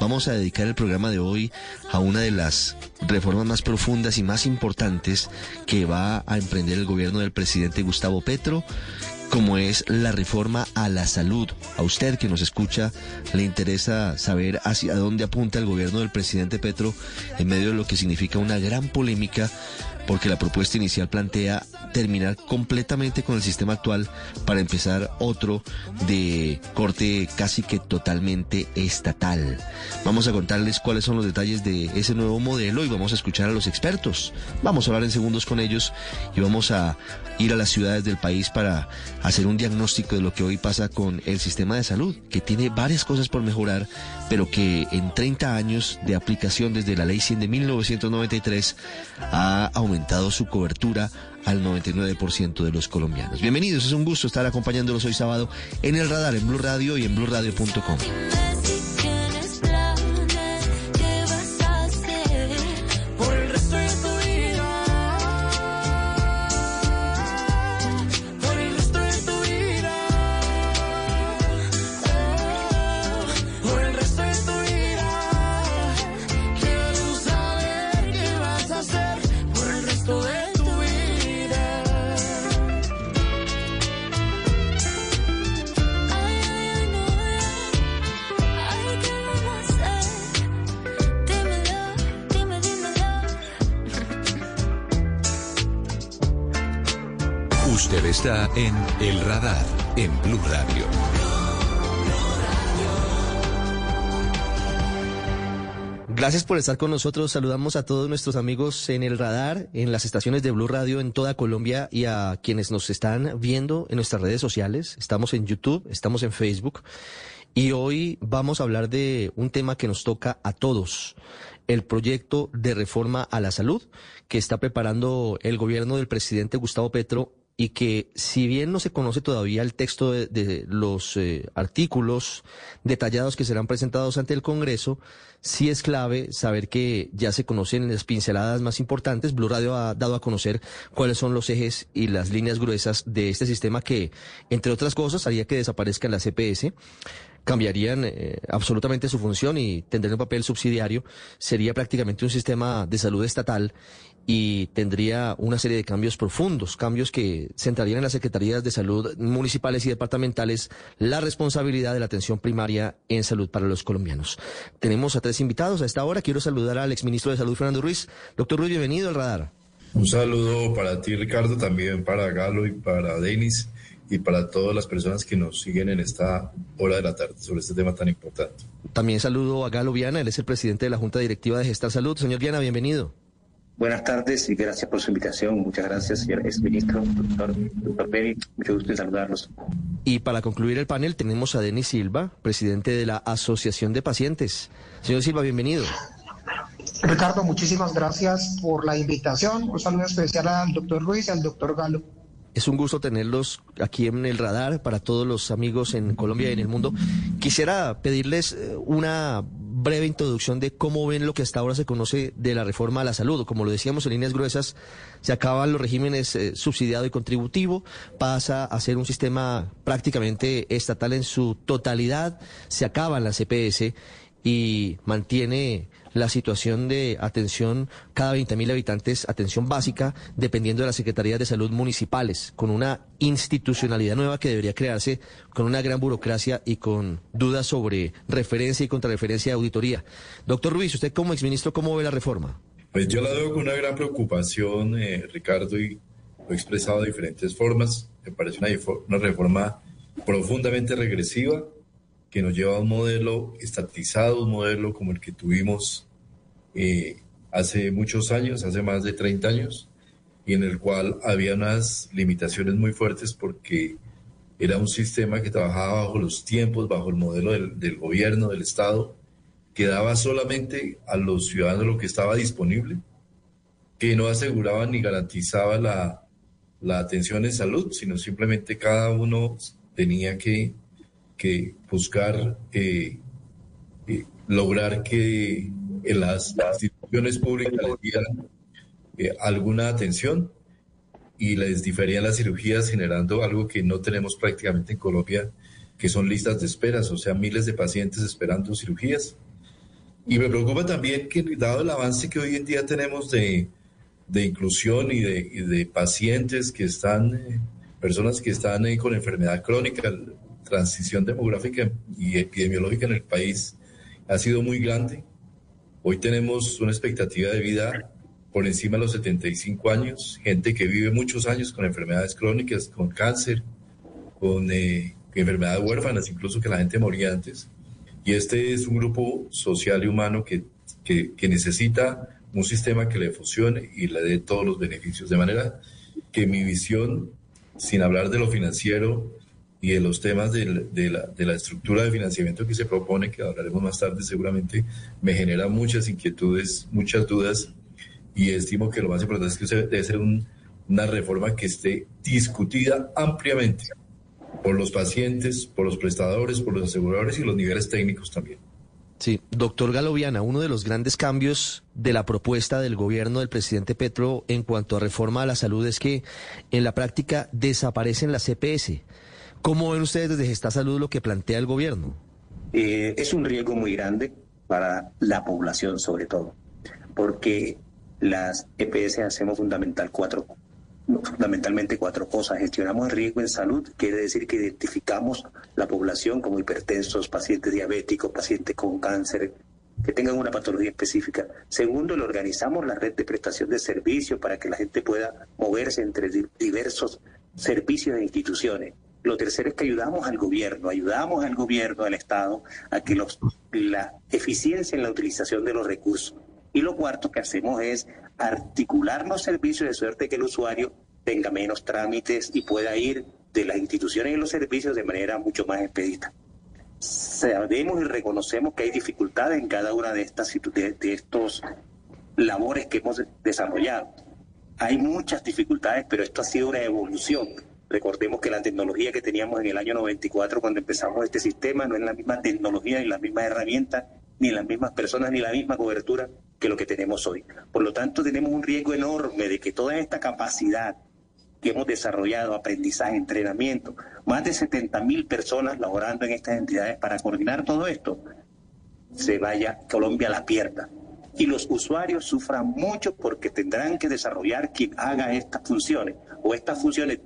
vamos a dedicar el programa de hoy a una de las reformas más profundas y más importantes que va a emprender el gobierno del presidente Gustavo Petro como es la reforma a la salud. A usted que nos escucha le interesa saber hacia dónde apunta el gobierno del presidente Petro en medio de lo que significa una gran polémica porque la propuesta inicial plantea terminar completamente con el sistema actual para empezar otro de corte casi que totalmente estatal. Vamos a contarles cuáles son los detalles de ese nuevo modelo y vamos a escuchar a los expertos. Vamos a hablar en segundos con ellos y vamos a ir a las ciudades del país para hacer un diagnóstico de lo que hoy pasa con el sistema de salud, que tiene varias cosas por mejorar, pero que en 30 años de aplicación desde la ley 100 de 1993 ha aumentado su cobertura al 99% de los colombianos. Bienvenidos, es un gusto estar acompañándolos hoy sábado en el radar, en Blue Radio y en BlueRadio.com. está en El Radar, en Blue Radio. Gracias por estar con nosotros. Saludamos a todos nuestros amigos en el radar, en las estaciones de Blue Radio en toda Colombia y a quienes nos están viendo en nuestras redes sociales. Estamos en YouTube, estamos en Facebook y hoy vamos a hablar de un tema que nos toca a todos, el proyecto de reforma a la salud que está preparando el gobierno del presidente Gustavo Petro y que si bien no se conoce todavía el texto de, los eh, artículos detallados que serán presentados ante el Congreso, sí es clave saber que ya se conocen las pinceladas más importantes. Blue Radio ha dado a conocer cuáles son los ejes y las líneas gruesas de este sistema que, entre otras cosas, haría que desaparezcan las CPS cambiarían eh, absolutamente su función y tendrían un papel subsidiario, sería prácticamente un sistema de salud estatal y tendría una serie de cambios profundos, cambios que centrarían en las secretarías de salud municipales y departamentales la responsabilidad de la atención primaria en salud para los colombianos. Tenemos a tres invitados a esta hora. Quiero saludar al exministro de Salud, Fernando Ruiz. Doctor Ruiz, bienvenido al radar. Un saludo para ti, Ricardo, también para Galo y para Denis y para todas las personas que nos siguen en esta hora de la tarde sobre este tema tan importante. También saludo a Galo Viana, él es el presidente de la Junta Directiva de Gestar Salud. Señor Viana, bienvenido. Buenas tardes y gracias por su invitación. Muchas gracias, señor exministro, doctor, doctor Peri. Mucho gusto en saludarlos. Y para concluir el panel tenemos a Denis Silva, presidente de la Asociación de Pacientes. Señor Silva, bienvenido. Ricardo, muchísimas gracias por la invitación. Un saludo especial al doctor Ruiz y al doctor Galo. Es un gusto tenerlos aquí en el radar para todos los amigos en Colombia y en el mundo. Quisiera pedirles eh, una breve introducción de cómo ven lo que hasta ahora se conoce de la reforma a la salud. Como lo decíamos en líneas gruesas, se acaban los regímenes eh, subsidiado y contributivo, pasa a ser un sistema prácticamente estatal en su totalidad, se acaban las CPS y mantiene la situación de atención cada 20.000 habitantes, atención básica, dependiendo de las secretarías de salud municipales, con una institucionalidad nueva que debería crearse, con una gran burocracia y con dudas sobre referencia y contrarreferencia de auditoría. Doctor Ruiz, usted como exministro, ¿cómo ve la reforma? Pues yo la veo con una gran preocupación, eh, Ricardo, y lo he expresado de diferentes formas. Me parece una, una reforma profundamente regresiva que nos lleva a un modelo estatizado, un modelo como el que tuvimos eh, hace muchos años, hace más de 30 años, y en el cual había unas limitaciones muy fuertes porque era un sistema que trabajaba bajo los tiempos, bajo el modelo del, gobierno, del Estado, que daba solamente a los ciudadanos lo que estaba disponible, que no aseguraba ni garantizaba la, la atención en salud, sino simplemente cada uno tenía que que buscar eh, eh, lograr que en las instituciones públicas les dieran eh, alguna atención y les diferían las cirugías generando algo que no tenemos prácticamente en Colombia, que son listas de esperas, o sea, miles de pacientes esperando cirugías. Y me preocupa también que, dado el avance que hoy en día tenemos de, de inclusión y de, y de, pacientes que están, eh, personas que están eh, con enfermedad crónica, transición demográfica y epidemiológica en el país ha sido muy grande. Hoy tenemos una expectativa de vida por encima de los 75 años, gente que vive muchos años con enfermedades crónicas, con cáncer, con eh, enfermedades huérfanas, incluso que la gente moría antes. Y este es un grupo social y humano que, que, que necesita un sistema que le funcione y le dé todos los beneficios. De manera que mi visión, sin hablar de lo financiero y de los temas de, de, la, de, la, estructura de financiamiento que se propone, que hablaremos más tarde seguramente, me genera muchas inquietudes, muchas dudas y estimo que lo más importante es que debe ser un, una reforma que esté discutida ampliamente por los pacientes, por los prestadores, por los aseguradores y los niveles técnicos también. Sí, doctor Galoviana, uno de los grandes cambios de la propuesta del gobierno del presidente Petro en cuanto a reforma a la salud es que en la práctica desaparecen las CPS. ¿Cómo ven ustedes desde esta salud lo que plantea el gobierno? Eh, es un riesgo muy grande para la población sobre todo, porque las EPS hacemos fundamental cuatro, fundamentalmente cuatro cosas. Gestionamos el riesgo en salud, quiere decir que identificamos la población como hipertensos, pacientes diabéticos, pacientes con cáncer, que tengan una patología específica. Segundo, le organizamos la red de prestación de servicios para que la gente pueda moverse entre diversos servicios e instituciones. Lo tercero es que ayudamos al gobierno, ayudamos al gobierno, al Estado, a que los, la eficiencia en la utilización de los recursos y lo cuarto que hacemos es articular los servicios de suerte que el usuario tenga menos trámites y pueda ir de las instituciones y los servicios de manera mucho más expedita. Sabemos y reconocemos que hay dificultades en cada una de estas de, estos labores que hemos desarrollado. Hay muchas dificultades, pero esto ha sido una evolución. Recordemos que la tecnología que teníamos en el año 94 cuando empezamos este sistema no es la misma tecnología ni la misma herramienta ni las mismas personas, ni la misma cobertura que lo que tenemos hoy. Por lo tanto, tenemos un riesgo enorme de que toda esta capacidad que hemos desarrollado, aprendizaje, entrenamiento, más de 70 mil personas laborando en estas entidades para coordinar todo esto, se vaya Colombia la pierna. Y los usuarios sufran mucho porque tendrán que desarrollar quien haga estas funciones o estas funciones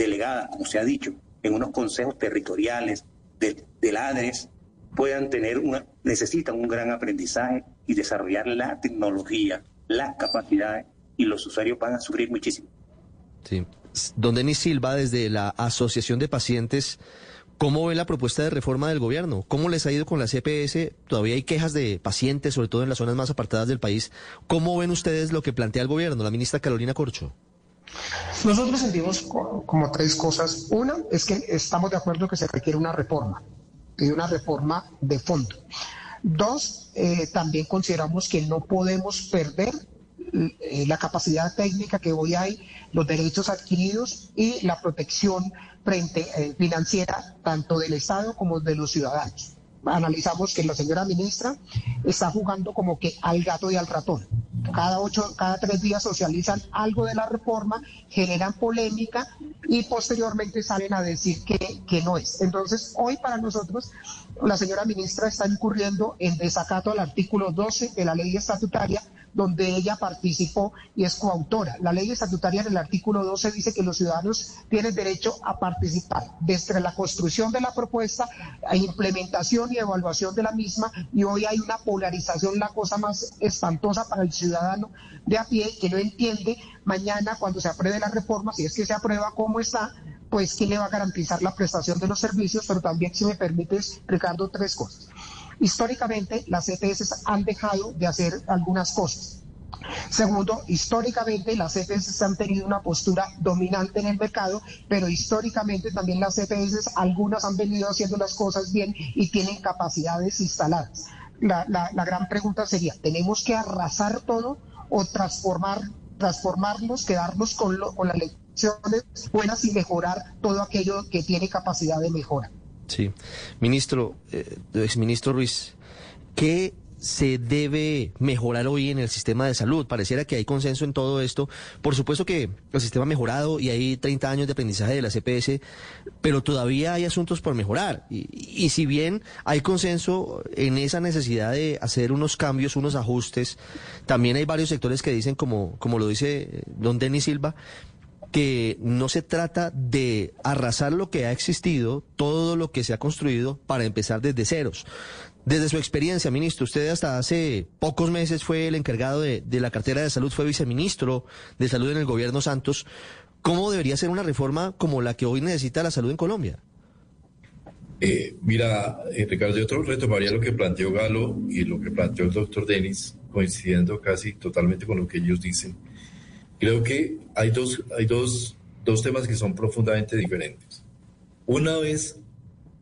delegadas, como se ha dicho, en unos consejos territoriales de, de ladres puedan tener una, necesitan un gran aprendizaje y desarrollar la tecnología, las capacidades y los usuarios van a sufrir muchísimo. Sí. Don Denis Silva, desde la Asociación de Pacientes, ¿cómo ve la propuesta de reforma del gobierno? ¿Cómo les ha ido con la CPS? Todavía hay quejas de pacientes, sobre todo en las zonas más apartadas del país. ¿Cómo ven ustedes lo que plantea el gobierno, la ministra Carolina Corcho? Nosotros sentimos como tres cosas. Una es que estamos de acuerdo que se requiere una reforma y una reforma de fondo. Dos, eh, también consideramos que no podemos perder eh, la capacidad técnica que hoy hay, los derechos adquiridos y la protección frente eh, financiera tanto del Estado como de los ciudadanos analizamos que la señora ministra está jugando como que al gato y al ratón. Cada ocho, cada tres días socializan algo de la reforma, generan polémica y posteriormente salen a decir que, que no es. Entonces, hoy para nosotros, la señora ministra está incurriendo en desacato al artículo 12 de la ley estatutaria donde ella participó y es coautora. La ley estatutaria en el artículo 12 dice que los ciudadanos tienen derecho a participar desde la construcción de la propuesta, a implementación y evaluación de la misma, y hoy hay una polarización, la cosa más espantosa para el ciudadano de a pie que no entiende mañana cuando se apruebe la reforma, si es que se aprueba cómo está, pues quién le va a garantizar la prestación de los servicios, pero también, si me permites, Ricardo, tres cosas. Históricamente, las EPS han dejado de hacer algunas cosas. Segundo, históricamente las EPS han tenido una postura dominante en el mercado, pero históricamente también las EPS, algunas han venido haciendo las cosas bien y tienen capacidades instaladas. La, gran pregunta sería, ¿tenemos que arrasar todo o transformar, transformarnos, quedarnos con, con las lecciones buenas y mejorar todo aquello que tiene capacidad de mejora? Sí. Ministro, eh, exministro Ruiz, ¿qué se debe mejorar hoy en el sistema de salud? Pareciera que hay consenso en todo esto. Por supuesto que el sistema ha mejorado y hay 30 años de aprendizaje de la CPS, pero todavía hay asuntos por mejorar. Y, y si bien hay consenso en esa necesidad de hacer unos cambios, unos ajustes, también hay varios sectores que dicen, como, como lo dice don Denis Silva, que no se trata de arrasar lo que ha existido, todo lo que se ha construido para empezar desde ceros. Desde su experiencia, ministro, usted hasta hace pocos meses fue el encargado de, de, la cartera de salud, fue viceministro de salud en el gobierno Santos. ¿Cómo debería ser una reforma como la que hoy necesita la salud en Colombia? Eh, mira, eh, Ricardo, yo retomaría lo que planteó Galo y lo que planteó el doctor Denis, coincidiendo casi totalmente con lo que ellos dicen. Creo que hay dos, hay dos, dos temas que son profundamente diferentes. Una es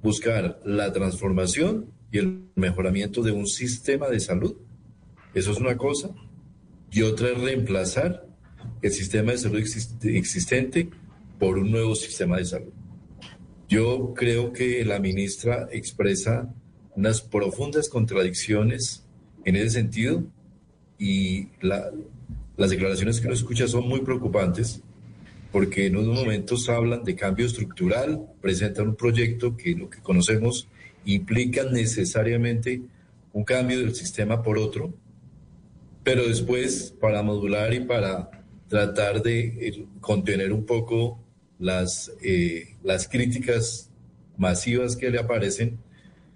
buscar la transformación y el mejoramiento de un sistema de salud. Eso es una cosa. Y otra es reemplazar el sistema de salud existente por un nuevo sistema de salud. Yo creo que la ministra expresa unas profundas contradicciones en ese sentido y la, las declaraciones que uno escucha son muy preocupantes porque en unos momentos hablan de cambio estructural, presentan un proyecto que lo que conocemos implica necesariamente un cambio del sistema por otro, pero después para modular y para tratar de eh, contener un poco las, eh, las críticas masivas que le aparecen,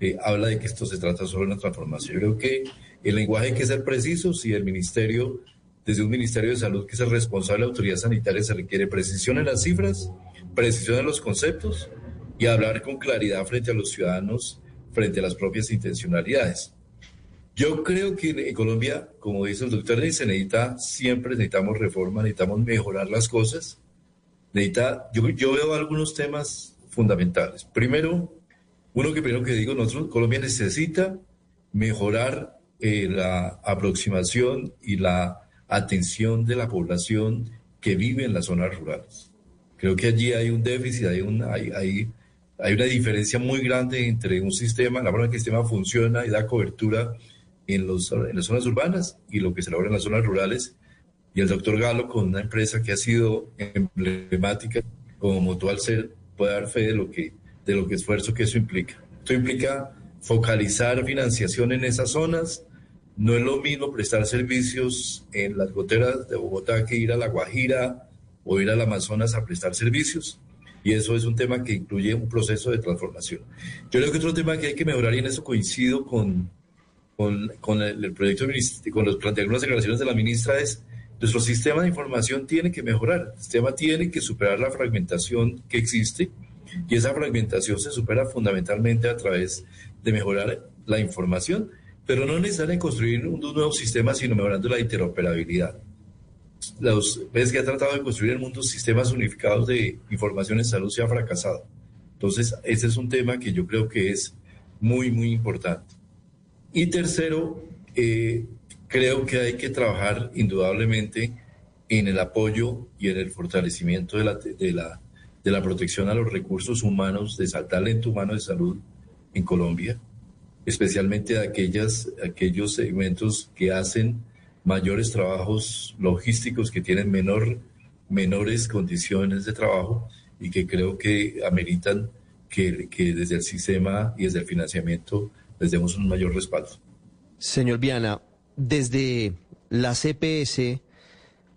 eh, habla de que esto se trata solo de una transformación. Yo creo que el lenguaje hay que ser preciso, si el ministerio desde un Ministerio de Salud que es el responsable de la autoridad sanitaria se requiere precisión en las cifras, precisión en los conceptos y hablar con claridad frente a los ciudadanos, frente a las propias intencionalidades. Yo creo que en Colombia, como dice el doctor, se necesita, siempre necesitamos reforma, necesitamos mejorar las cosas. Necesita, yo, yo veo algunos temas fundamentales. Primero, uno que primero que digo, nosotros, Colombia necesita mejorar eh, la aproximación y la atención de la población que vive en las zonas rurales. Creo que allí hay un déficit, hay, una, hay, hay, hay una diferencia muy grande entre un sistema, la forma en que el sistema funciona y da cobertura en, los, en las zonas urbanas y lo que se logra en las zonas rurales. Y el doctor Galo, con una empresa que ha sido emblemática como Mutual Ser, puede dar fe de lo que, de lo que esfuerzo que eso implica. Esto implica focalizar financiación en esas zonas, no es lo mismo prestar servicios en las goteras de Bogotá que ir a La Guajira o ir al Amazonas a prestar servicios. Y eso es un tema que incluye un proceso de transformación. Yo creo que otro tema que hay que mejorar, y en eso coincido con, con, el, proyecto, con los planteamientos, declaraciones de la ministra, es nuestro sistema de información tiene que mejorar. El sistema tiene que superar la fragmentación que existe y esa fragmentación se supera fundamentalmente a través de mejorar la información pero no necesariamente construir un nuevo sistema, sino mejorando la interoperabilidad. Las veces que ha tratado de construir el mundo sistemas unificados de información en salud se ha fracasado. Entonces, ese es un tema que yo creo que es muy, muy importante. Y tercero, eh, creo que hay que trabajar indudablemente en el apoyo y en el fortalecimiento de la, de la, de la protección a los recursos humanos, de talento humano de salud en Colombia especialmente aquellas, aquellos segmentos que hacen mayores trabajos logísticos, que tienen menor, menores condiciones de trabajo y que creo que ameritan que, que desde el sistema y desde el financiamiento les demos un mayor respaldo. Señor Viana, desde la CPS,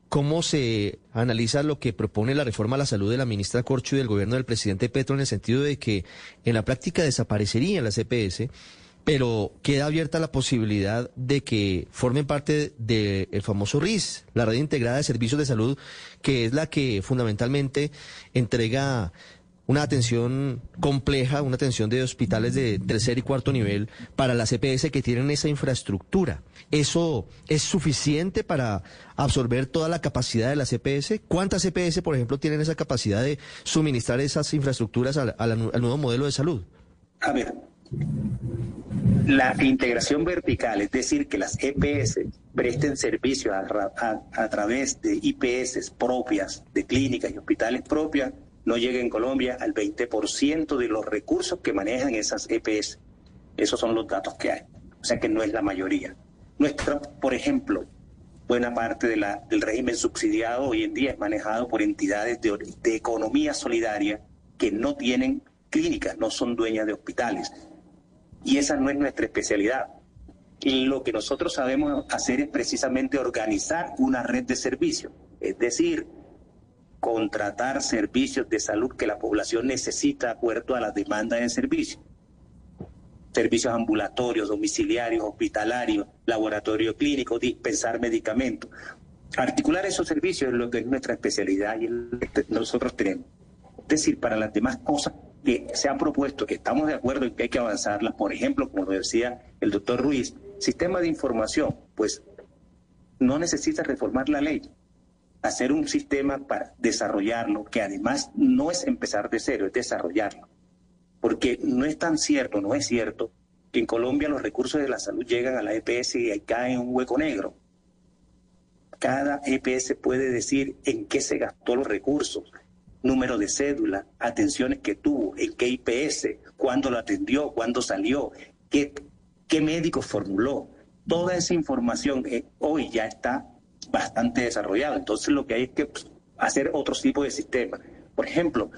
¿cómo se analiza lo que propone la reforma a la salud de la ministra Corcho y del gobierno del presidente Petro en el sentido de que en la práctica desaparecería la CPS? Pero queda abierta la posibilidad de que formen parte del famoso RIS, la Red Integrada de Servicios de Salud, que es la que fundamentalmente entrega una atención compleja, una atención de hospitales de tercer y cuarto nivel para las CPS que tienen esa infraestructura. ¿Eso es suficiente para absorber toda la capacidad de la CPS? ¿Cuántas CPS, por ejemplo, tienen esa capacidad de suministrar esas infraestructuras al, al nuevo modelo de salud? A ver, la integración vertical, es decir, que las EPS presten servicio a, través de IPS propias, de clínicas y hospitales propias, no llega en Colombia al 20% de los recursos que manejan esas EPS. Esos son los datos que hay. o sea que no es la mayoría. Nuestra, por ejemplo, buena parte del régimen subsidiado hoy en día es manejado por entidades de, de economía solidaria que no tienen clínicas, no son dueñas de hospitales. Y esa no es nuestra especialidad. Lo que nosotros sabemos hacer es precisamente organizar una red de servicios, es decir, contratar servicios de salud que la población necesita de acuerdo a la demanda de servicios. Servicios ambulatorios, domiciliarios, hospitalarios, laboratorio clínico, dispensar medicamentos. Articular esos servicios es lo que es nuestra especialidad y nosotros tenemos. Es decir, para las demás cosas que se ha propuesto, que estamos de acuerdo en que hay que avanzarlas, por ejemplo, como lo decía el doctor Ruiz, sistema de información, pues no necesita reformar la ley, hacer un sistema para desarrollarlo, que además no es empezar de cero, es desarrollarlo. Porque no es tan cierto, no es cierto, que en Colombia los recursos de la salud llegan a la EPS y caen en un hueco negro. Cada EPS puede decir en qué se gastó los recursos, número de cédula, atenciones que tuvo, en qué IPS, cuándo lo atendió, cuándo salió, qué, qué médico formuló. Toda esa información eh, hoy ya está bastante desarrollado. Entonces lo que hay es que pues, hacer otro tipo de sistema. Por ejemplo,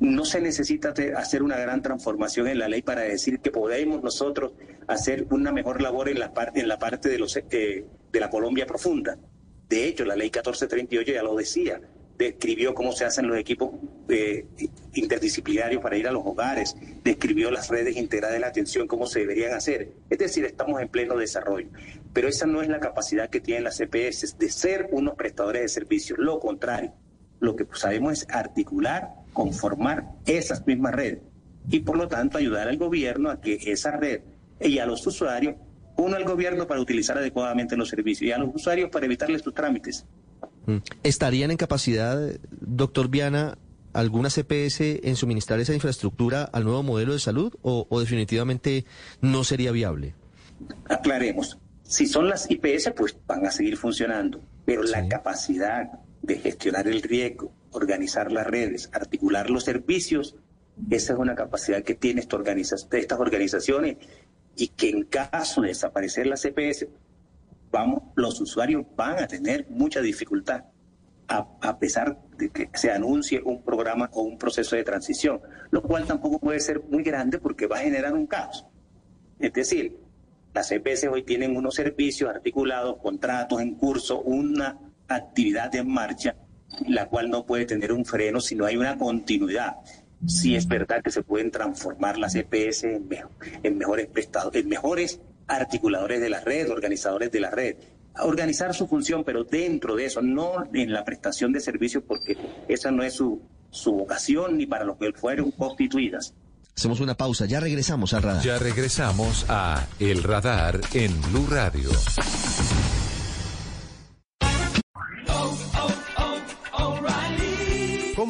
no se necesita hacer una gran transformación en la ley para decir que podemos nosotros hacer una mejor labor en la parte, en la parte de, los, eh, de la Colombia profunda. De hecho, la ley 1438 ya lo decía, describió cómo se hacen los equipos eh, interdisciplinarios para ir a los hogares, describió las redes integradas de la atención, cómo se deberían hacer. Es decir, estamos en pleno desarrollo. Pero esa no es la capacidad que tienen las CPS de ser unos prestadores de servicios. Lo contrario, lo que sabemos es articular, conformar esas mismas redes y por lo tanto ayudar al gobierno a que esa red y a los usuarios, uno al gobierno para utilizar adecuadamente los servicios y a los usuarios para evitarles sus trámites. ¿Estarían en capacidad, doctor Viana, alguna CPS en suministrar esa infraestructura al nuevo modelo de salud o, definitivamente no sería viable? Aclaremos. Si son las IPS, pues van a seguir funcionando, pero la capacidad de gestionar el riesgo, organizar las redes, articular los servicios, esa es una capacidad que tiene esta estas organizaciones y que en caso de desaparecer la CPS, vamos, los usuarios van a tener mucha dificultad, a, pesar de que se anuncie un programa o un proceso de transición, lo cual tampoco puede ser muy grande porque va a generar un caos. Es decir, las EPS hoy tienen unos servicios articulados, contratos en curso, una actividad en marcha, la cual no puede tener un freno si no hay una continuidad. Si es verdad que se pueden transformar las EPS en, en mejores prestados, en mejores articuladores de la red, organizadores de la red. Organizar su función, pero dentro de eso, no en la prestación de servicios, porque esa no es su, su vocación ni para lo que fueron constituidas. Hacemos una pausa, ya regresamos al radar. Ya regresamos a El Radar en Blue Radio.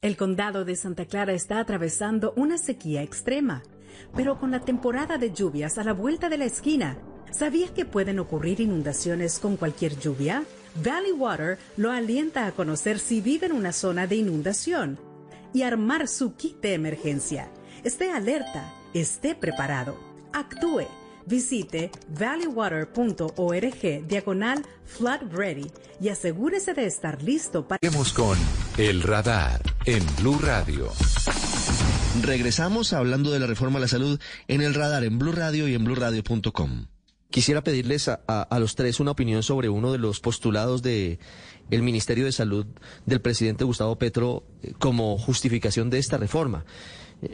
El condado de Santa Clara está atravesando una sequía extrema, pero con la temporada de lluvias a la vuelta de la esquina, ¿sabías que pueden ocurrir inundaciones con cualquier lluvia? Valley Water lo alienta a conocer si vive en una zona de inundación y armar su kit de emergencia. Esté alerta, esté preparado, actúe Visite valleywater.org diagonal flood ready y asegúrese de estar listo para... Vemos con El Radar en Blue Radio. Regresamos hablando de la reforma a la salud en El Radar, en Blue Radio y en bluradio.com. Quisiera pedirles a, a, los tres una opinión sobre uno de los postulados de el Ministerio de Salud del presidente Gustavo Petro eh, como justificación de esta reforma.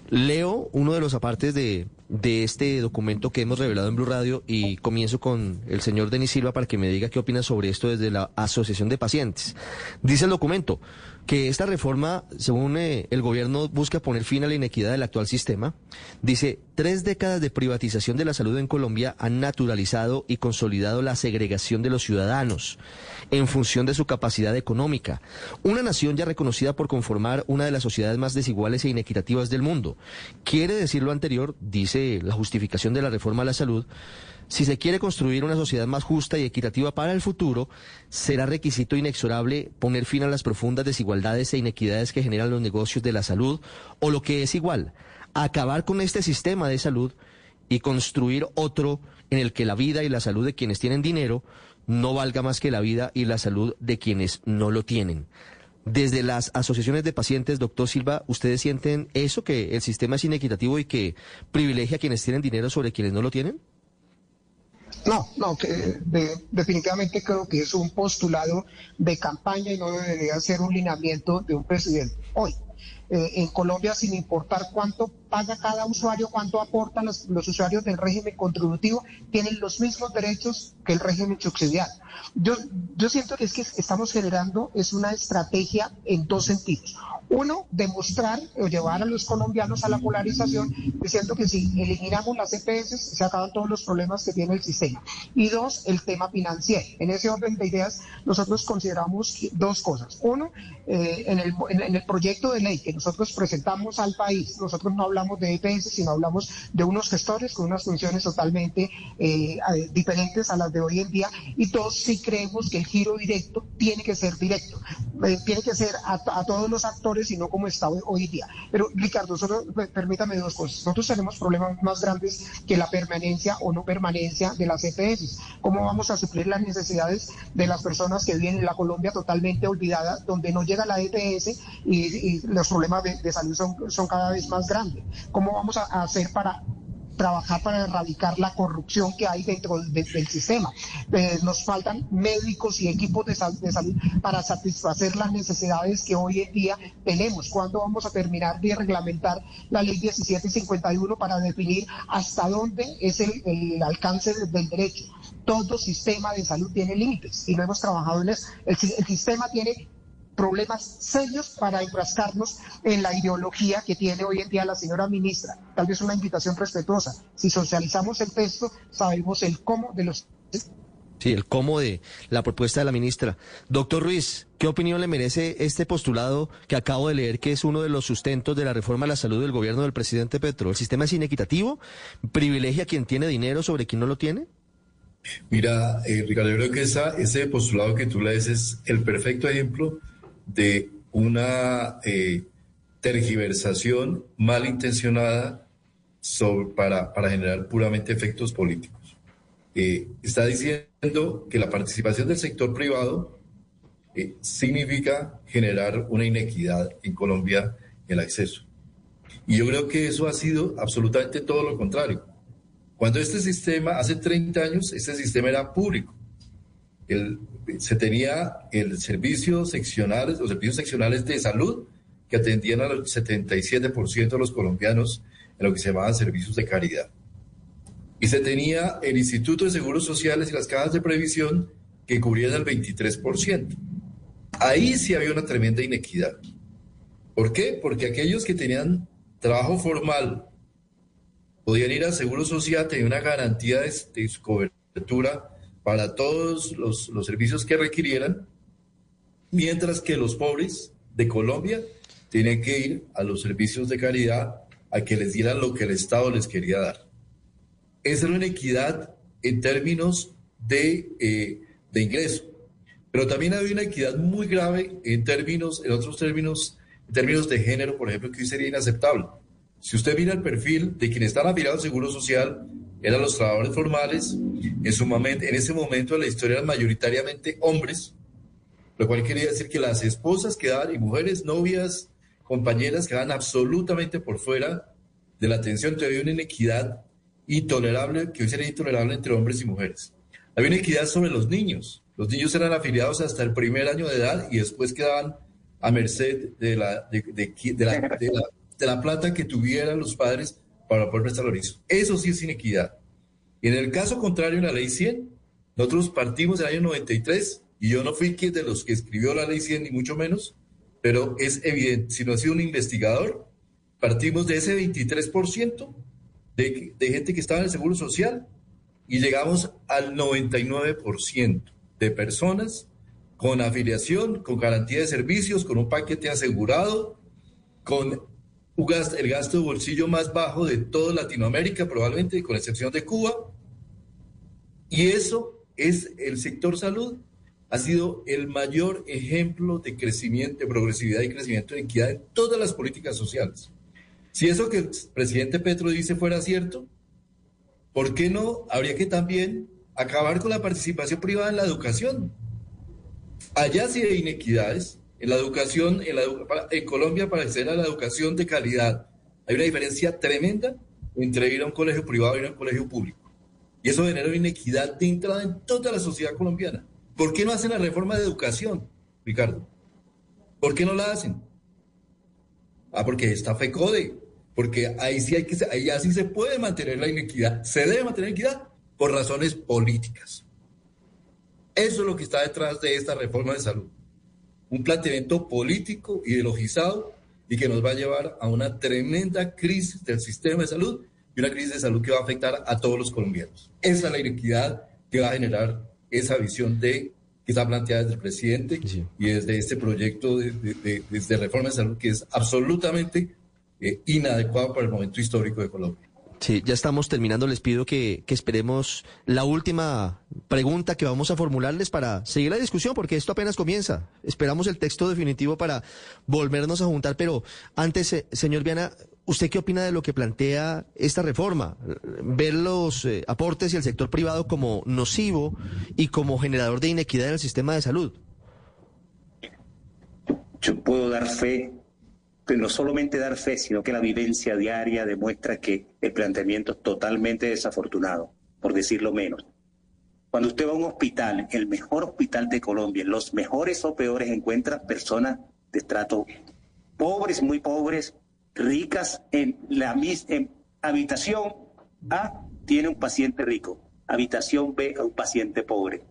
Leo uno de los apartes de, de, este documento que hemos revelado en Blue Radio y comienzo con el señor Denis Silva para que me diga qué opina sobre esto desde la Asociación de Pacientes. Dice el documento, que esta reforma, según eh, el gobierno, busca poner fin a la inequidad del actual sistema. Dice, tres décadas de privatización de la salud en Colombia han naturalizado y consolidado la segregación de los ciudadanos en función de su capacidad económica. Una nación ya reconocida por conformar una de las sociedades más desiguales e inequitativas del mundo. Quiere decir lo anterior, dice la justificación de la reforma a la salud, si se quiere construir una sociedad más justa y equitativa para el futuro, será requisito inexorable poner fin a las profundas desigualdades e inequidades que generan los negocios de la salud, o lo que es igual, acabar con este sistema de salud y construir otro en el que la vida y la salud de quienes tienen dinero no valga más que la vida y la salud de quienes no lo tienen. Desde las asociaciones de pacientes, doctor Silva, ¿ustedes sienten eso, que el sistema es inequitativo y que privilegia a quienes tienen dinero sobre quienes no lo tienen? No, no, que definitivamente creo que es un postulado de campaña y no debería ser un lineamiento de un presidente. Hoy, eh, en Colombia, sin importar cuánto paga cada usuario, cuánto aportan los, usuarios del régimen contributivo, tienen los mismos derechos que el régimen subsidiario. Yo, yo siento que es que estamos generando es una estrategia en dos sentidos. Uno, demostrar o llevar a los colombianos a la polarización, diciendo que si eliminamos las EPS se acaban todos los problemas que tiene el sistema. Y dos, el tema financiero. En ese orden de ideas, nosotros consideramos dos cosas. Uno, eh, en, el, en el proyecto de ley que nosotros presentamos al país, nosotros no hablamos de EPS, sino hablamos de unos gestores con unas funciones totalmente eh, diferentes a las de hoy en día. Y todos sí creemos que el giro directo tiene que ser directo, eh, tiene que ser a, todos los actores sino como está hoy, día. Pero Ricardo, solo permítame dos cosas. Nosotros tenemos problemas más grandes que la permanencia o no permanencia de las EPS. ¿Cómo vamos a suplir las necesidades de las personas que viven en la Colombia totalmente olvidada, donde no llega la EPS y, los problemas de, salud son, son cada vez más grandes? ¿Cómo vamos a hacer para trabajar para erradicar la corrupción que hay dentro del sistema. Eh, nos faltan médicos y equipos de, salud para satisfacer las necesidades que hoy en día tenemos. ¿Cuándo vamos a terminar de reglamentar la ley 1751 para definir hasta dónde es el, alcance del derecho? Todo sistema de salud tiene límites y no hemos trabajado en eso. el sistema tiene problemas serios para enfrascarnos en la ideología que tiene hoy en día la señora ministra. Tal vez una invitación respetuosa. Si socializamos el texto, sabemos el cómo de los... Sí, el cómo de la propuesta de la ministra. Doctor Ruiz, ¿qué opinión le merece este postulado que acabo de leer, que es uno de los sustentos de la reforma a la salud del gobierno del presidente Petro? ¿El sistema es inequitativo? ¿Privilegia a quien tiene dinero sobre quien no lo tiene? Mira, eh, Ricardo, yo creo que esa, ese postulado que tú lees es el perfecto ejemplo de una eh, tergiversación malintencionada para, para, generar puramente efectos políticos. Eh, está diciendo que la participación del sector privado eh, significa generar una inequidad en Colombia en el acceso. Y yo creo que eso ha sido absolutamente todo lo contrario. Cuando este sistema, hace 30 años, este sistema era público se tenía el servicio seccional, los servicios seccionales de salud que atendían al 77% de los colombianos en lo que se llamaban servicios de caridad. Y se tenía el Instituto de Seguros Sociales y las cajas de previsión que cubrían el 23%. Ahí sí había una tremenda inequidad. ¿Por qué? Porque aquellos que tenían trabajo formal podían ir al Seguro Social, tenían una garantía de, de cobertura para todos los, servicios que requirieran, mientras que los pobres de Colombia tienen que ir a los servicios de caridad a que les dieran lo que el Estado les quería dar. Esa era una equidad en términos de, eh, de ingreso, pero también había una equidad muy grave en términos, en otros términos, en términos de género, por ejemplo, que hoy sería inaceptable. Si usted mira el perfil de quienes están afiliados al Seguro Social, eran los trabajadores formales, en, su momento, en ese momento la historia eran mayoritariamente hombres, lo cual quería decir que las esposas quedaban, y mujeres, novias, compañeras, quedaban absolutamente por fuera de la atención. Entonces había una inequidad intolerable, que hoy sería intolerable entre hombres y mujeres. Había una inequidad sobre los niños. Los niños eran afiliados hasta el primer año de edad y después quedaban a merced de la plata que tuvieran los padres para poder prestar servicio. Eso sí es inequidad. Y en el caso contrario, en la ley 100, nosotros partimos del año 93, y yo no fui quien de los que escribió la ley 100, ni mucho menos, pero es evidente, si no ha sido un investigador, partimos de ese 23% de, de gente que estaba en el Seguro Social y llegamos al 99% de personas con afiliación, con garantía de servicios, con un paquete asegurado, con el gasto de bolsillo más bajo de toda Latinoamérica, probablemente, con excepción de Cuba. Y eso es el sector salud, ha sido el mayor ejemplo de crecimiento, de progresividad y crecimiento de equidad en todas las políticas sociales. Si eso que el presidente Petro dice fuera cierto, ¿por qué no habría que también acabar con la participación privada en la educación? Allá sí hay inequidades. En la educación, en, Colombia, para acceder a la educación de calidad, hay una diferencia tremenda entre ir a un colegio privado y ir a un colegio público. Y eso genera una inequidad de entrada en toda la sociedad colombiana. ¿Por qué no hacen la reforma de educación, Ricardo? ¿Por qué no la hacen? Ah, porque está FECODE, porque ahí sí hay que, ahí así se puede mantener la inequidad. Se debe mantener la inequidad por razones políticas. Eso es lo que está detrás de esta reforma de salud. Un planteamiento político, ideologizado y que nos va a llevar a una tremenda crisis del sistema de salud y una crisis de salud que va a afectar a todos los colombianos. Esa es la inequidad que va a generar esa visión de que está planteada desde el presidente y desde este proyecto de, de, reforma de salud que es absolutamente eh, inadecuado para el momento histórico de Colombia. Sí, ya estamos terminando. Les pido que, esperemos la última pregunta que vamos a formularles para seguir la discusión, porque esto apenas comienza. Esperamos el texto definitivo para volvernos a juntar. Pero antes, eh, señor Viana, ¿usted qué opina de lo que plantea esta reforma? Ver los eh, aportes y el sector privado como nocivo y como generador de inequidad en el sistema de salud. Yo puedo dar fe pero no solamente dar fe, sino que la vivencia diaria demuestra que el planteamiento es totalmente desafortunado, por decirlo menos. Cuando usted va a un hospital, el mejor hospital de Colombia, los mejores o peores, encuentra personas de estrato pobres, muy pobres, ricas en la misma habitación A tiene un paciente rico, habitación B a un paciente pobre.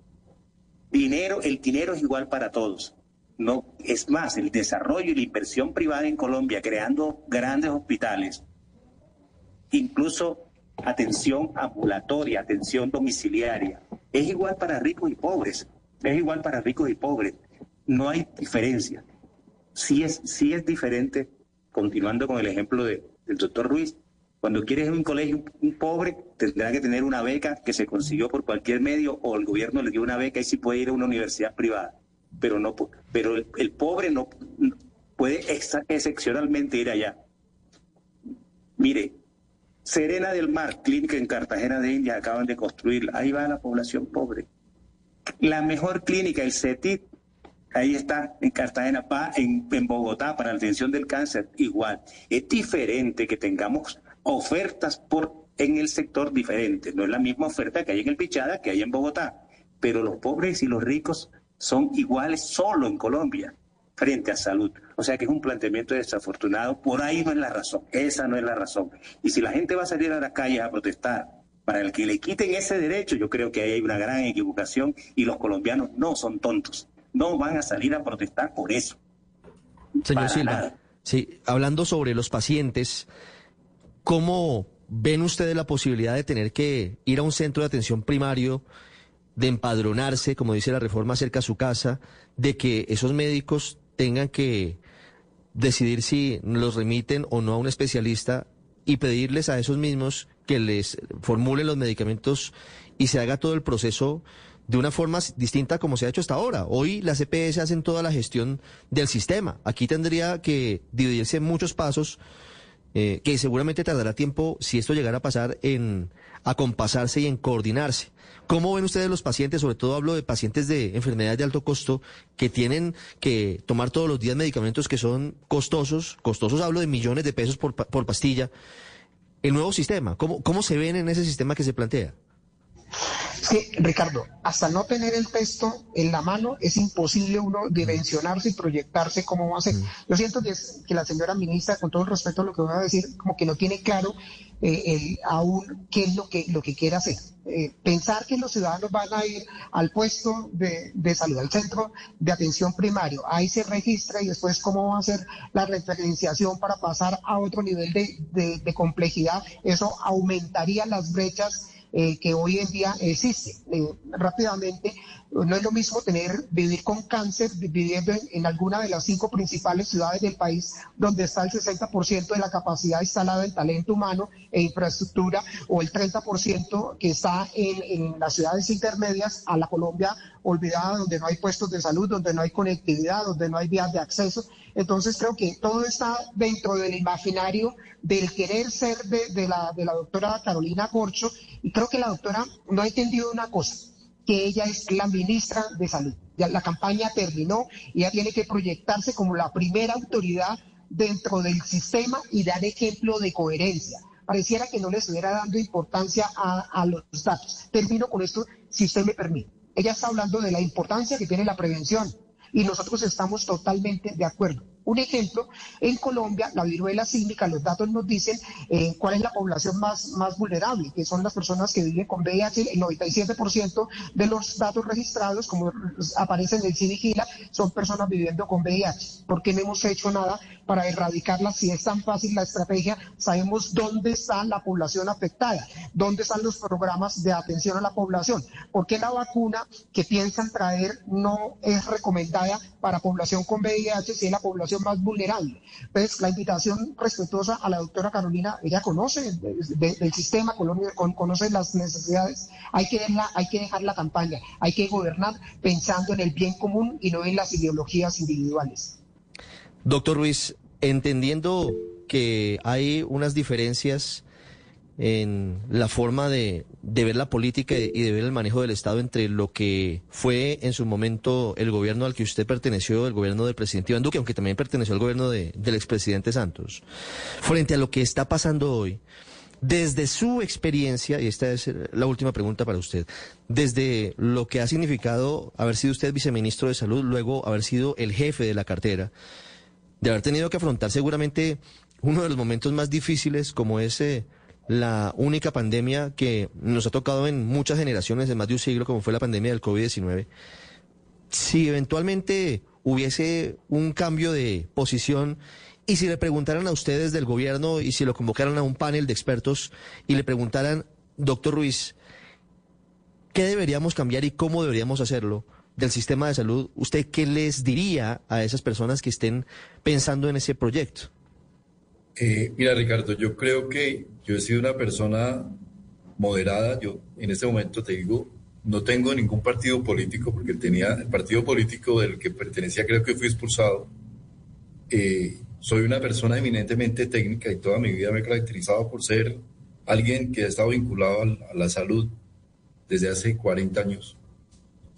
Dinero, el dinero es igual para todos. No, es más, el desarrollo y la inversión privada en Colombia, creando grandes hospitales, incluso atención ambulatoria, atención domiciliaria, es igual para ricos y pobres, es igual para ricos y pobres. No hay diferencia. Sí es, es diferente, continuando con el ejemplo del doctor Ruiz, cuando quieres un colegio un pobre, tendrá que tener una beca que se consiguió por cualquier medio o el gobierno le dio una beca y sí puede ir a una universidad privada pero no pero el, pobre no, puede excepcionalmente ir allá. Mire, Serena del Mar, clínica en Cartagena de India, acaban de construir, ahí va la población pobre. La mejor clínica, el CETIT, ahí está en Cartagena, en, en Bogotá para la atención del cáncer, igual. Es diferente que tengamos ofertas por en el sector diferente. No es la misma oferta que hay en el Pichada que hay en Bogotá. Pero los pobres y los ricos son iguales solo en Colombia frente a salud. O sea que es un planteamiento desafortunado. Por ahí no es la razón. Esa no es la razón. Y si la gente va a salir a las calles a protestar para el que le quiten ese derecho, yo creo que ahí hay una gran equivocación y los colombianos no son tontos. No van a salir a protestar por eso. Señor Silva, sí, hablando sobre los pacientes, ¿cómo ven ustedes la posibilidad de tener que ir a un centro de atención primario de empadronarse, como dice la reforma, cerca a su casa, de que esos médicos tengan que decidir si los remiten o no a un especialista y pedirles a esos mismos que les formulen los medicamentos y se haga todo el proceso de una forma distinta como se ha hecho hasta ahora. Hoy las EPS hacen toda la gestión del sistema. Aquí tendría que dividirse en muchos pasos eh, que seguramente tardará tiempo, si esto llegara a pasar, en acompasarse y en coordinarse. ¿Cómo ven ustedes los pacientes? Sobre todo hablo de pacientes de enfermedades de alto costo que tienen que tomar todos los días medicamentos que son costosos. Costosos hablo de millones de pesos por, por pastilla. El nuevo sistema, ¿cómo, ¿cómo se ven en ese sistema que se plantea? Sí, Ricardo, hasta no tener el texto en la mano es imposible uno dimensionarse y proyectarse cómo va a ser. Mm. Yo siento que, que la señora ministra, con todo el respeto a lo que voy a decir, como que no tiene claro eh, aún qué es lo que, lo que quiere hacer. Eh, pensar que los ciudadanos van a ir al puesto de, salud, al centro de atención primario, ahí se registra y después cómo va a ser la referenciación para pasar a otro nivel de, de complejidad, eso aumentaría las brechas eh, que hoy en día existe. Eh, rápidamente, no es lo mismo tener, vivir con cáncer viviendo en, alguna de las cinco principales ciudades del país, donde está el 60% de la capacidad instalada en talento humano e infraestructura, o el 30% que está en, en las ciudades intermedias a la Colombia olvidada, donde no hay puestos de salud, donde no hay conectividad, donde no hay vías de acceso. Entonces creo que todo está dentro del imaginario del querer ser de, la, de la doctora Carolina Corcho y creo que la doctora no ha entendido una cosa, que ella es la ministra de Salud. La campaña terminó y ella tiene que proyectarse como la primera autoridad dentro del sistema y dar ejemplo de coherencia. Pareciera que no le estuviera dando importancia a los datos. Termino con esto, si usted me permite. Ella está hablando de la importancia que tiene la prevención y nosotros estamos totalmente de acuerdo. Un ejemplo, en Colombia, la viruela sísmica, los datos nos dicen eh, cuál es la población más, más vulnerable, que son las personas que viven con VIH. El 97% de los datos registrados, como aparece en el CIVIGILA, son personas viviendo con VIH. ¿Por qué no hemos hecho nada para erradicarla? Si es tan fácil la estrategia, sabemos dónde está la población afectada, dónde están los programas de atención a la población. ¿Por qué la vacuna que piensan traer no es recomendada para población con VIH si es la población más vulnerable. Entonces, la invitación respetuosa a la doctora Carolina, ella conoce del sistema, conoce las necesidades, hay que, dejarla, hay que dejar la campaña, hay que gobernar pensando en el bien común y no en las ideologías individuales. Doctor Ruiz, entendiendo que hay unas diferencias en la forma de, ver la política y de ver el manejo del Estado entre lo que fue en su momento el gobierno al que usted perteneció, el gobierno del presidente Iván Duque, aunque también perteneció al gobierno del expresidente Santos, frente a lo que está pasando hoy. Desde su experiencia, y esta es la última pregunta para usted, desde lo que ha significado haber sido usted viceministro de Salud, luego haber sido el jefe de la cartera, de haber tenido que afrontar seguramente uno de los momentos más difíciles como ese la única pandemia que nos ha tocado en muchas generaciones de más de un siglo, como fue la pandemia del COVID-19, si eventualmente hubiese un cambio de posición y si le preguntaran a ustedes del gobierno y si lo convocaran a un panel de expertos y le preguntaran, doctor Ruiz, ¿qué deberíamos cambiar y cómo deberíamos hacerlo del sistema de salud? ¿Usted qué les diría a esas personas que estén pensando en ese proyecto? Eh, mira, Ricardo, yo creo que yo he sido una persona moderada. Yo en este momento te digo, no tengo ningún partido político porque tenía el partido político del que pertenecía, creo que fui expulsado. Eh, soy una persona eminentemente técnica y toda mi vida me he caracterizado por ser alguien que ha estado vinculado a la salud desde hace 40 años.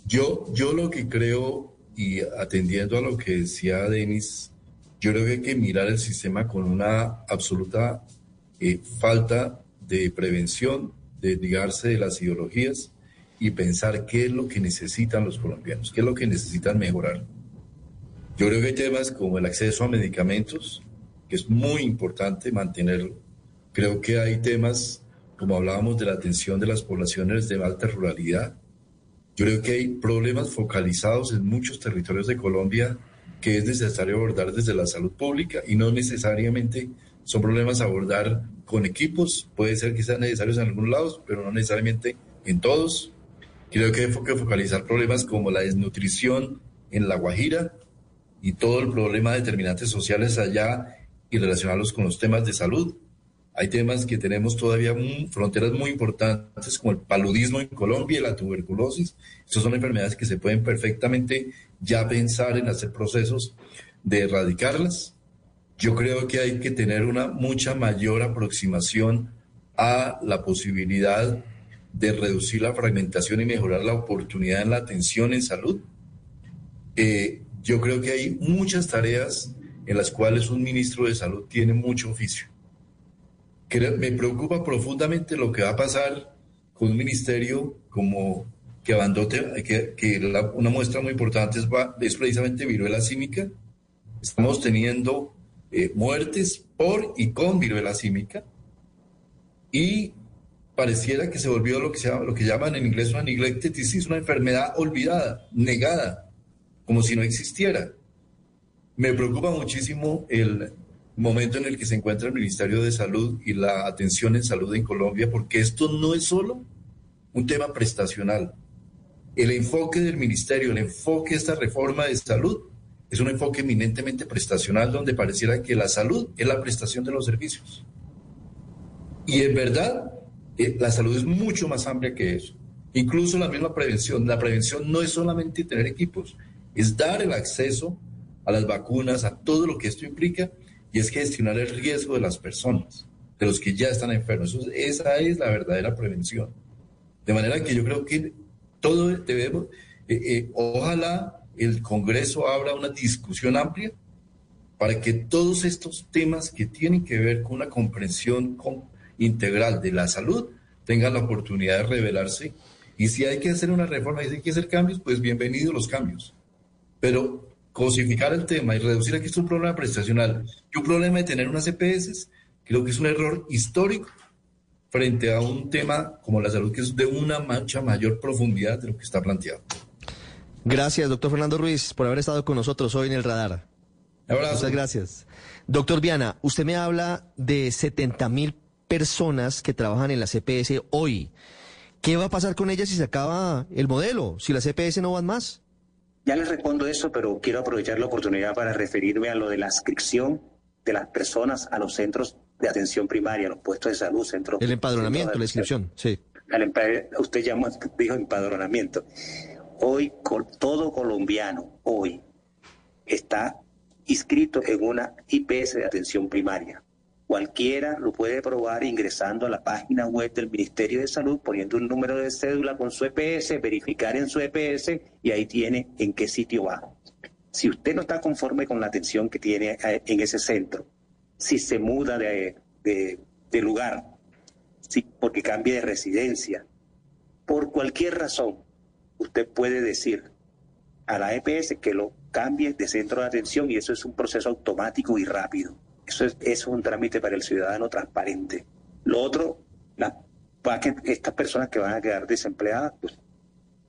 Yo, yo lo que creo, y atendiendo a lo que decía Denis yo creo que hay que mirar el sistema con una absoluta eh, falta de prevención, de desligarse de las ideologías y pensar qué es lo que necesitan los colombianos, qué es lo que necesitan mejorar. Yo creo que hay temas como el acceso a medicamentos, que es muy importante mantenerlo. Creo que hay temas, como hablábamos, de la atención de las poblaciones de alta ruralidad. Yo creo que hay problemas focalizados en muchos territorios de Colombia que es necesario abordar desde la salud pública y no necesariamente son problemas a abordar con equipos, puede ser que sean necesarios en algunos lados, pero no necesariamente en todos. Creo que hay que focalizar problemas como la desnutrición en La Guajira y todo el problema de determinantes sociales allá y relacionarlos con los temas de salud. Hay temas que tenemos todavía fronteras muy importantes como el paludismo en Colombia y la tuberculosis. Estas son enfermedades que se pueden perfectamente ya pensar en hacer procesos de erradicarlas. Yo creo que hay que tener una mucha mayor aproximación a la posibilidad de reducir la fragmentación y mejorar la oportunidad en la atención en salud. Eh, yo creo que hay muchas tareas en las cuales un ministro de salud tiene mucho oficio. Me preocupa profundamente lo que va a pasar con un ministerio como que abandote, que, que una muestra muy importante es, es, precisamente viruela símica. Estamos teniendo eh, muertes por y con viruela símica y pareciera que se volvió lo que, se llama, lo que llaman en inglés una neglected disease, una enfermedad olvidada, negada, como si no existiera. Me preocupa muchísimo el momento en el que se encuentra el Ministerio de Salud y la atención en salud en Colombia, porque esto no es solo un tema prestacional. El enfoque del Ministerio, el enfoque de esta reforma de salud, es un enfoque eminentemente prestacional donde pareciera que la salud es la prestación de los servicios. Y en verdad, eh, la salud es mucho más amplia que eso. Incluso la misma prevención. La prevención no es solamente tener equipos, es dar el acceso a las vacunas, a todo lo que esto implica, y es gestionar el riesgo de las personas, de los que ya están enfermos. esa es la verdadera prevención. De manera que yo creo que todo debemos, eh, eh, ojalá el Congreso abra una discusión amplia para que todos estos temas que tienen que ver con una comprensión integral de la salud tengan la oportunidad de revelarse. Y si hay que hacer una reforma y si hay que hacer cambios, pues bienvenidos los cambios. Pero cosificar el tema y reducir aquí es un problema prestacional y un problema de tener unas EPS, creo que es un error histórico frente a un tema como la salud que es de una mancha mayor profundidad de lo que está planteado. Gracias, doctor Fernando Ruiz, por haber estado con nosotros hoy en el radar. Muchas gracias. Doctor Viana, usted me habla de 70 mil personas que trabajan en la CPS hoy. ¿Qué va a pasar con ellas si se acaba el modelo? Si las CPS no van más. Ya les respondo eso, pero quiero aprovechar la oportunidad para referirme a lo de la inscripción de las personas a los centros de atención primaria, los puestos de salud, centros. El empadronamiento, la inscripción, sí. usted llama, dijo empadronamiento. Hoy, todo colombiano, hoy, está inscrito en una IPS de atención primaria. Cualquiera lo puede probar ingresando a la página web del Ministerio de Salud, poniendo un número de cédula con su EPS, verificar en su EPS y ahí tiene en qué sitio va. Si usted no está conforme con la atención que tiene eh, en ese centro, si se muda de, lugar, si, porque cambia de residencia, por cualquier razón, usted puede decir a la EPS que lo cambie de centro de atención y eso es un proceso automático y rápido. Eso es, un trámite para el ciudadano transparente. Lo otro, la, estas personas que van a quedar desempleadas, pues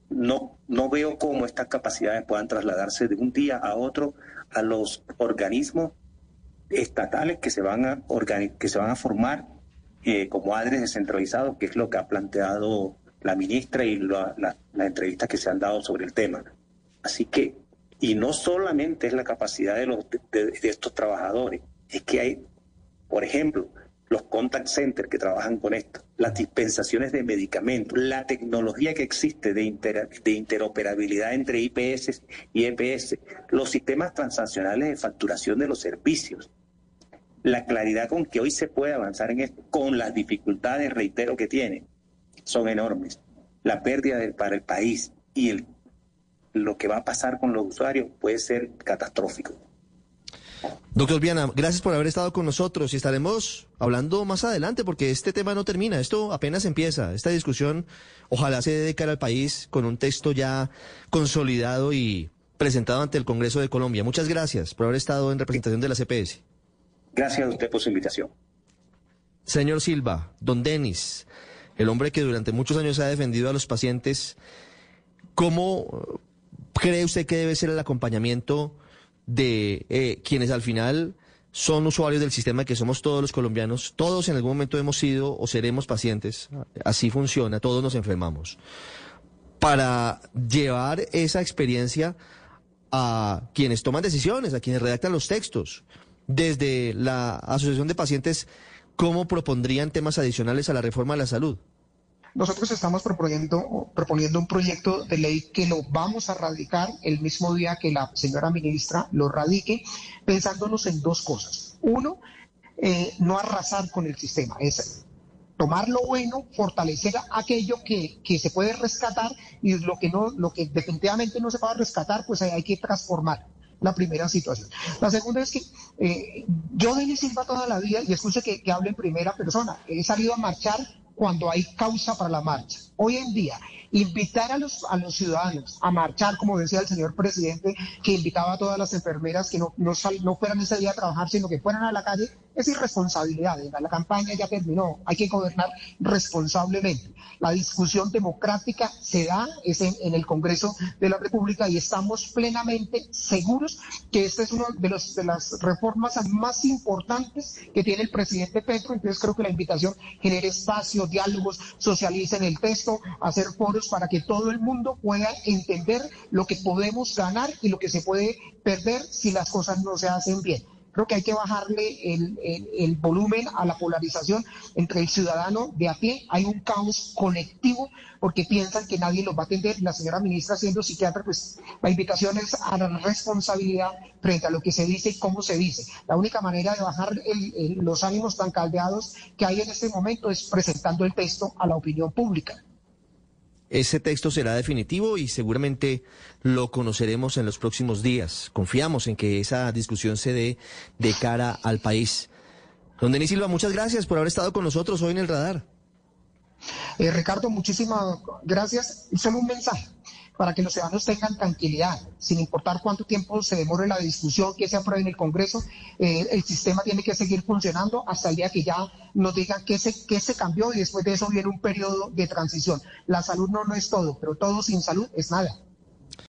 no, no veo cómo estas capacidades puedan trasladarse de un día a otro a los organismos estatales que se van a, que se van a formar eh, como ADRES descentralizados, que es lo que ha planteado la ministra y las entrevistas que se han dado sobre el tema. Así que, y no solamente es la capacidad de, los, de estos trabajadores, es que hay, por ejemplo, los contact centers que trabajan con esto, las dispensaciones de medicamentos, la tecnología que existe de, interoperabilidad entre IPS y EPS, los sistemas transaccionales de facturación de los servicios, la claridad con que hoy se puede avanzar en esto, con las dificultades, reitero, que tiene, son enormes. La pérdida para el país y el, lo que va a pasar con los usuarios puede ser catastrófico. Doctor Viana, gracias por haber estado con nosotros y estaremos hablando más adelante porque este tema no termina, esto apenas empieza. Esta discusión ojalá se dé cara al país con un texto ya consolidado y presentado ante el Congreso de Colombia. Muchas gracias por haber estado en representación de la CPS. Gracias a usted por su invitación. Señor Silva, don Denis, el hombre que durante muchos años ha defendido a los pacientes, ¿cómo cree usted que debe ser el acompañamiento? De eh, quienes al final son usuarios del sistema que somos todos los colombianos, todos en algún momento hemos sido o seremos pacientes, así funciona, todos nos enfermamos, para llevar esa experiencia a quienes toman decisiones, a quienes redactan los textos, desde la Asociación de Pacientes, ¿cómo propondrían temas adicionales a la reforma de la salud? Nosotros estamos proponiendo, proponiendo un proyecto de ley que lo vamos a radicar el mismo día que la señora ministra lo radique, pensándonos en dos cosas. Uno, eh, no arrasar con el sistema, es tomar lo bueno, fortalecer aquello que, se puede rescatar y lo que no, lo que definitivamente no se va a rescatar, pues hay, que transformar la primera situación. La segunda es que eh, yo de Silva toda la vida, y escuche que, que hablo en primera persona, he salido a marchar cuando hay causa para la marcha. Hoy en día, invitar a los, a los ciudadanos a marchar, como decía el señor presidente, que invitaba a todas las enfermeras que no, no, no fueran ese día a trabajar, sino que fueran a la calle, es irresponsabilidad. La campaña ya terminó, hay que gobernar responsablemente. La discusión democrática se da es en, el Congreso de la República y estamos plenamente seguros que esta es una de, los, de las reformas más importantes que tiene el presidente Petro. Entonces creo que la invitación genere espacio, diálogos, socialicen el texto, hacer foros para que todo el mundo pueda entender lo que podemos ganar y lo que se puede perder si las cosas no se hacen bien. Creo que hay que bajarle el, volumen a la polarización entre el ciudadano de a pie. Hay un caos colectivo porque piensan que nadie los va a atender. La señora ministra, siendo psiquiatra, pues la invitación es a la responsabilidad frente a lo que se dice y cómo se dice. La única manera de bajar los ánimos tan caldeados que hay en este momento es presentando el texto a la opinión pública. Ese texto será definitivo y seguramente lo conoceremos en los próximos días. Confiamos en que esa discusión se dé de cara al país. Don Denis Silva, muchas gracias por haber estado con nosotros hoy en el radar. Eh, Ricardo, muchísimas gracias. Solo un mensaje para que los ciudadanos tengan tranquilidad, sin importar cuánto tiempo se demore la discusión que se apruebe en el Congreso, eh, el sistema tiene que seguir funcionando hasta el día que ya nos digan qué se, qué se cambió y después de eso viene un periodo de transición. La salud no, no es todo, pero todo sin salud es nada.